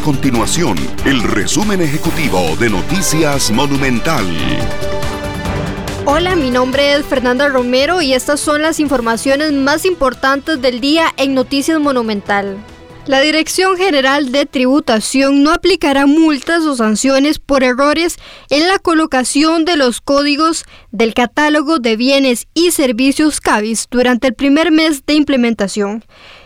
continuación el resumen ejecutivo de Noticias Monumental. Hola, mi nombre es Fernanda Romero y estas son las informaciones más importantes del día en Noticias Monumental. La Dirección General de Tributación no aplicará multas o sanciones por errores en la colocación de los códigos del catálogo de bienes y servicios CABIS durante el primer mes de implementación.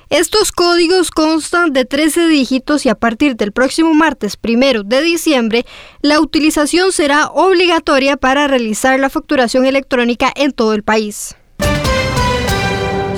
Estos códigos constan de 13 dígitos y a partir del próximo martes primero de diciembre, la utilización será obligatoria para realizar la facturación electrónica en todo el país.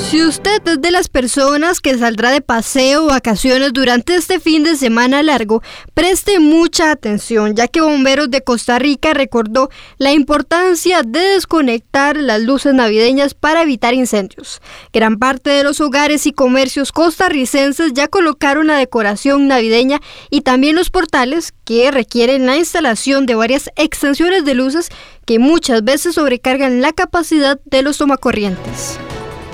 Si usted es de las personas que saldrá de paseo o vacaciones durante este fin de semana largo, preste mucha atención, ya que Bomberos de Costa Rica recordó la importancia de desconectar las luces navideñas para evitar incendios. Gran parte de los hogares y comercios costarricenses ya colocaron la decoración navideña y también los portales que requieren la instalación de varias extensiones de luces que muchas veces sobrecargan la capacidad de los tomacorrientes.